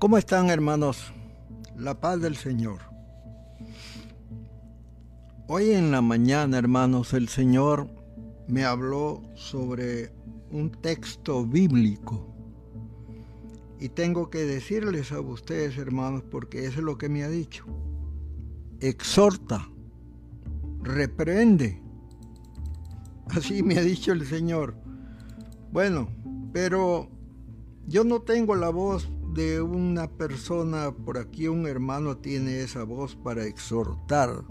¿Cómo están hermanos? La paz del Señor. Hoy en la mañana, hermanos, el Señor me habló sobre un texto bíblico. Y tengo que decirles a ustedes, hermanos, porque eso es lo que me ha dicho. Exhorta, reprende. Así me ha dicho el Señor. Bueno, pero yo no tengo la voz de una persona, por aquí un hermano tiene esa voz para exhortar,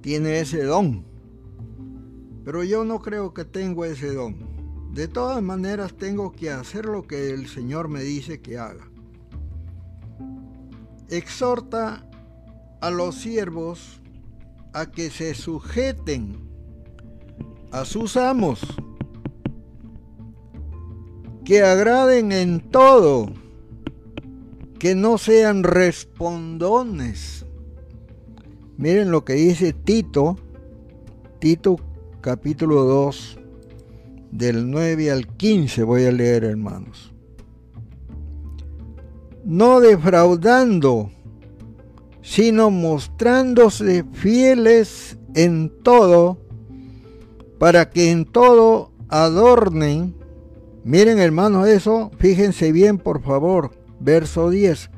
tiene ese don, pero yo no creo que tengo ese don. De todas maneras tengo que hacer lo que el Señor me dice que haga. Exhorta a los siervos a que se sujeten a sus amos, que agraden en todo que no sean respondones. Miren lo que dice Tito, Tito capítulo 2, del 9 al 15 voy a leer hermanos. No defraudando, sino mostrándose fieles en todo, para que en todo adornen. Miren hermanos eso, fíjense bien por favor verso 10,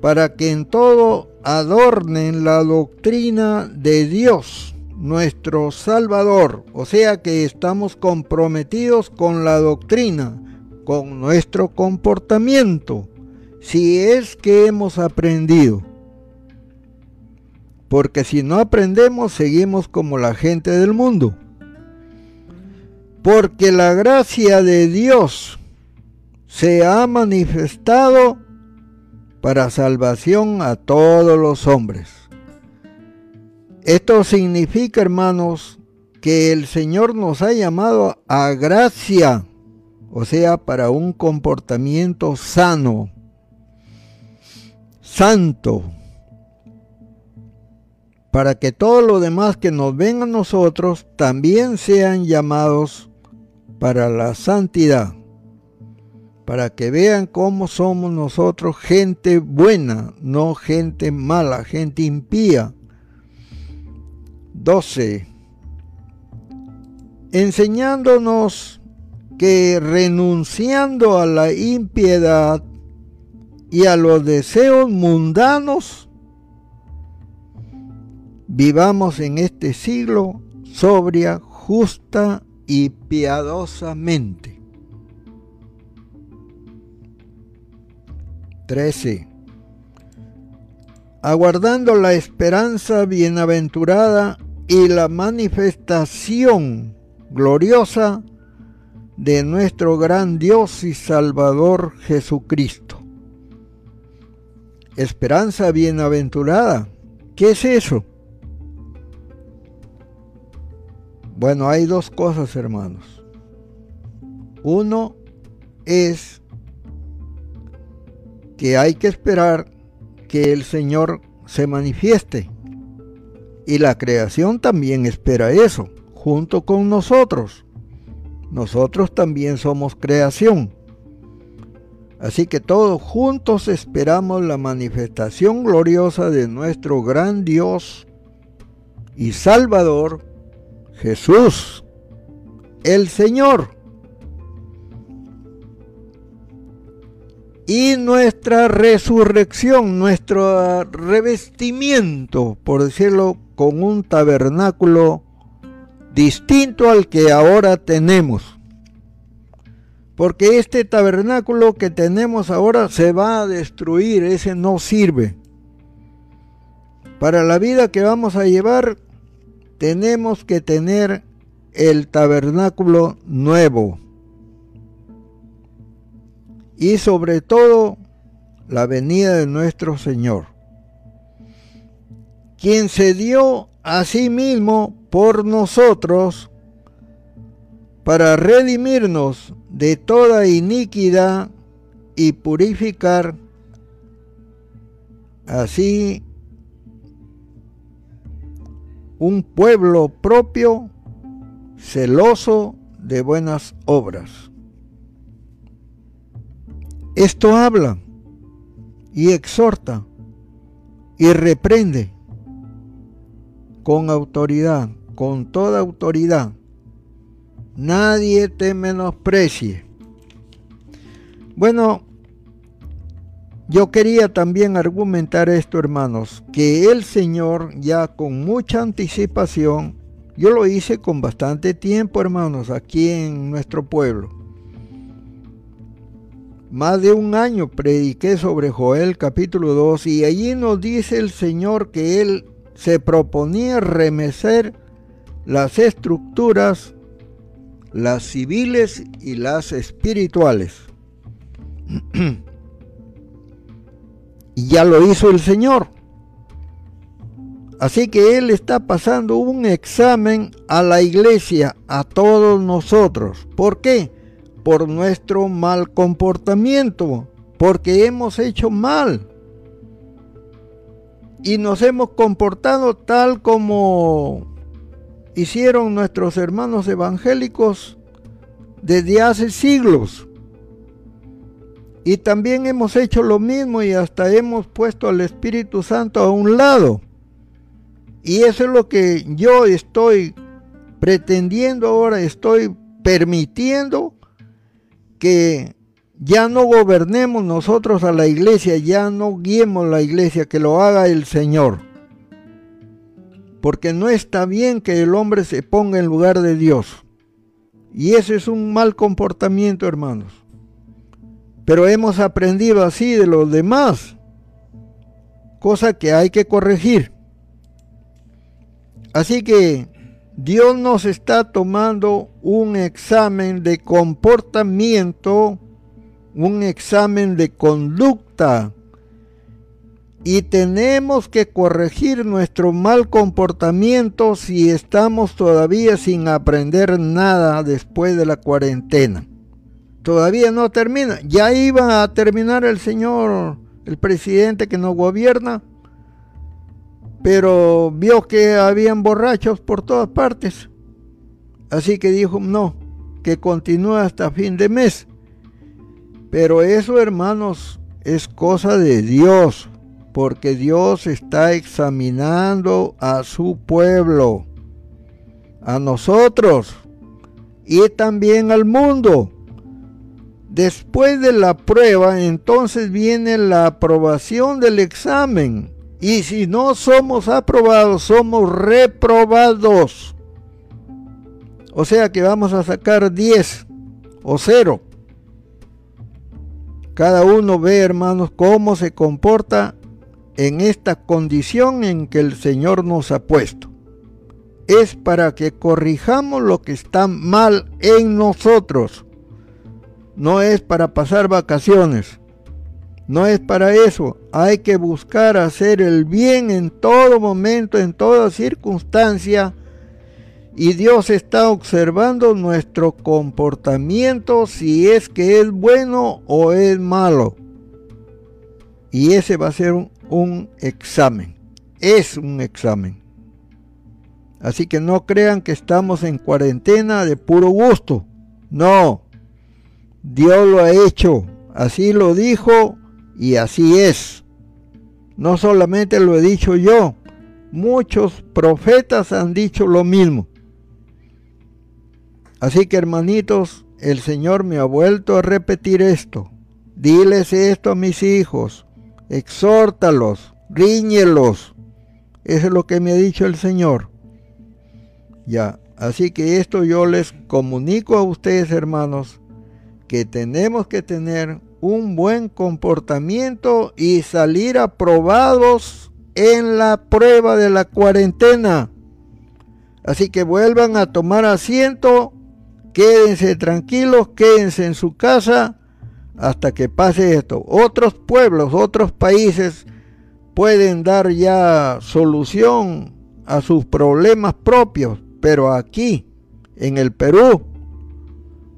para que en todo adornen la doctrina de Dios, nuestro Salvador. O sea que estamos comprometidos con la doctrina, con nuestro comportamiento, si es que hemos aprendido. Porque si no aprendemos, seguimos como la gente del mundo. Porque la gracia de Dios se ha manifestado para salvación a todos los hombres. Esto significa, hermanos, que el Señor nos ha llamado a gracia, o sea, para un comportamiento sano, santo, para que todos los demás que nos ven a nosotros también sean llamados para la santidad para que vean cómo somos nosotros gente buena, no gente mala, gente impía. 12. Enseñándonos que renunciando a la impiedad y a los deseos mundanos, vivamos en este siglo sobria, justa y piadosamente 13. Aguardando la esperanza bienaventurada y la manifestación gloriosa de nuestro gran Dios y Salvador Jesucristo. Esperanza bienaventurada. ¿Qué es eso? Bueno, hay dos cosas, hermanos. Uno es que hay que esperar que el Señor se manifieste. Y la creación también espera eso, junto con nosotros. Nosotros también somos creación. Así que todos juntos esperamos la manifestación gloriosa de nuestro gran Dios y Salvador, Jesús, el Señor. Y nuestra resurrección, nuestro revestimiento, por decirlo, con un tabernáculo distinto al que ahora tenemos. Porque este tabernáculo que tenemos ahora se va a destruir, ese no sirve. Para la vida que vamos a llevar, tenemos que tener el tabernáculo nuevo y sobre todo la venida de nuestro Señor, quien se dio a sí mismo por nosotros para redimirnos de toda iniquidad y purificar así un pueblo propio, celoso de buenas obras. Esto habla y exhorta y reprende con autoridad, con toda autoridad. Nadie te menosprecie. Bueno, yo quería también argumentar esto, hermanos, que el Señor ya con mucha anticipación, yo lo hice con bastante tiempo, hermanos, aquí en nuestro pueblo. Más de un año prediqué sobre Joel capítulo 2 y allí nos dice el Señor que Él se proponía remecer las estructuras, las civiles y las espirituales. y ya lo hizo el Señor. Así que Él está pasando un examen a la iglesia, a todos nosotros. ¿Por qué? Por nuestro mal comportamiento, porque hemos hecho mal. Y nos hemos comportado tal como hicieron nuestros hermanos evangélicos desde hace siglos. Y también hemos hecho lo mismo y hasta hemos puesto al Espíritu Santo a un lado. Y eso es lo que yo estoy pretendiendo ahora, estoy permitiendo que ya no gobernemos nosotros a la iglesia, ya no guiemos la iglesia, que lo haga el Señor. Porque no está bien que el hombre se ponga en lugar de Dios. Y ese es un mal comportamiento, hermanos. Pero hemos aprendido así de los demás, cosa que hay que corregir. Así que Dios nos está tomando un examen de comportamiento, un examen de conducta. Y tenemos que corregir nuestro mal comportamiento si estamos todavía sin aprender nada después de la cuarentena. Todavía no termina. Ya iba a terminar el señor, el presidente que nos gobierna pero vio que habían borrachos por todas partes. Así que dijo, no, que continúe hasta fin de mes. Pero eso, hermanos, es cosa de Dios, porque Dios está examinando a su pueblo, a nosotros y también al mundo. Después de la prueba, entonces viene la aprobación del examen. Y si no somos aprobados, somos reprobados. O sea que vamos a sacar 10 o 0. Cada uno ve, hermanos, cómo se comporta en esta condición en que el Señor nos ha puesto. Es para que corrijamos lo que está mal en nosotros. No es para pasar vacaciones. No es para eso. Hay que buscar hacer el bien en todo momento, en toda circunstancia. Y Dios está observando nuestro comportamiento si es que es bueno o es malo. Y ese va a ser un, un examen. Es un examen. Así que no crean que estamos en cuarentena de puro gusto. No. Dios lo ha hecho. Así lo dijo y así es. No solamente lo he dicho yo, muchos profetas han dicho lo mismo. Así que hermanitos, el Señor me ha vuelto a repetir esto. Diles esto a mis hijos, exhórtalos, riñelos. Eso es lo que me ha dicho el Señor. Ya, así que esto yo les comunico a ustedes, hermanos, que tenemos que tener un buen comportamiento y salir aprobados en la prueba de la cuarentena. Así que vuelvan a tomar asiento, quédense tranquilos, quédense en su casa hasta que pase esto. Otros pueblos, otros países pueden dar ya solución a sus problemas propios, pero aquí, en el Perú,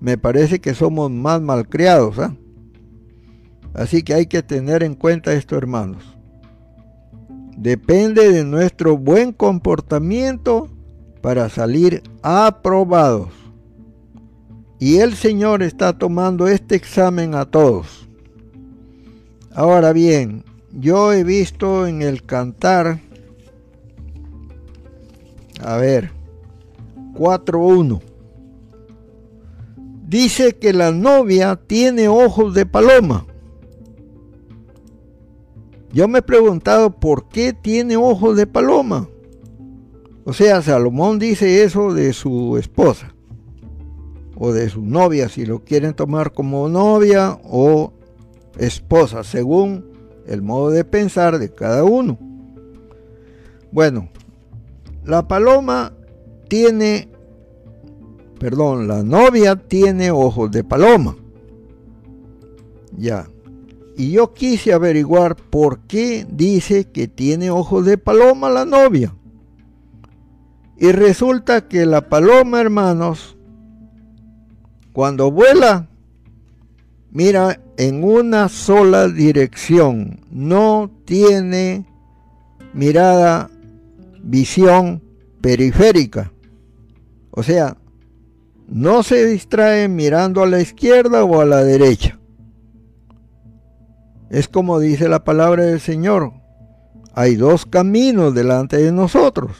me parece que somos más malcriados. ¿ah? Así que hay que tener en cuenta esto, hermanos. Depende de nuestro buen comportamiento para salir aprobados. Y el Señor está tomando este examen a todos. Ahora bien, yo he visto en el cantar, a ver, 4.1, dice que la novia tiene ojos de paloma. Yo me he preguntado por qué tiene ojos de paloma. O sea, Salomón dice eso de su esposa o de su novia, si lo quieren tomar como novia o esposa, según el modo de pensar de cada uno. Bueno, la paloma tiene, perdón, la novia tiene ojos de paloma. Ya. Y yo quise averiguar por qué dice que tiene ojos de paloma la novia. Y resulta que la paloma, hermanos, cuando vuela, mira en una sola dirección. No tiene mirada, visión periférica. O sea, no se distrae mirando a la izquierda o a la derecha. Es como dice la palabra del Señor. Hay dos caminos delante de nosotros.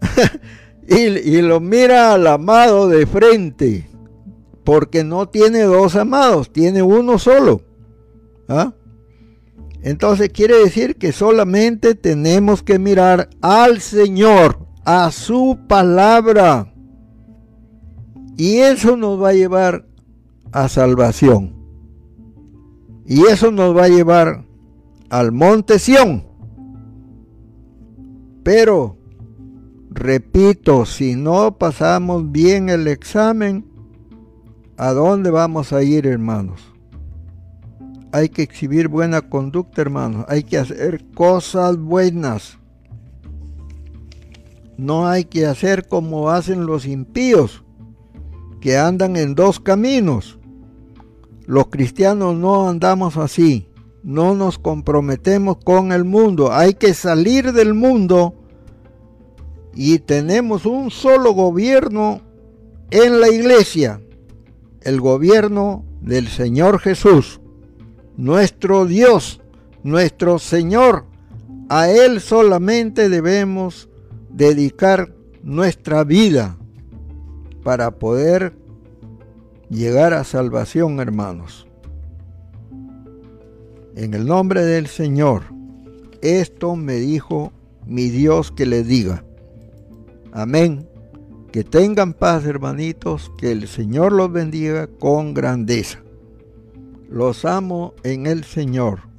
y, lo mira al amado de frente. Porque no tiene dos amados, tiene uno solo. ¿Ah? Entonces quiere decir que solamente tenemos que mirar al Señor, a su palabra. Y eso nos va a llevar a salvación. Y eso nos va a llevar al monte Sión. Pero, repito, si no pasamos bien el examen, ¿a dónde vamos a ir, hermanos? Hay que exhibir buena conducta, hermanos. Hay que hacer cosas buenas. No hay que hacer como hacen los impíos, que andan en dos caminos los cristianos no andamos así, no nos comprometemos con el mundo, hay que salir del mundo. Y tenemos un solo gobierno en la iglesia, el gobierno del Señor Jesús, nuestro Dios, nuestro Señor. A Él solamente debemos dedicar nuestra vida para poder llegar a salvación, hermanos. En el nombre del Señor, esto me dijo mi Dios que le diga. Amén. Que tengan paz, hermanitos, que el Señor los bendiga con grandeza. Los amo en el Señor.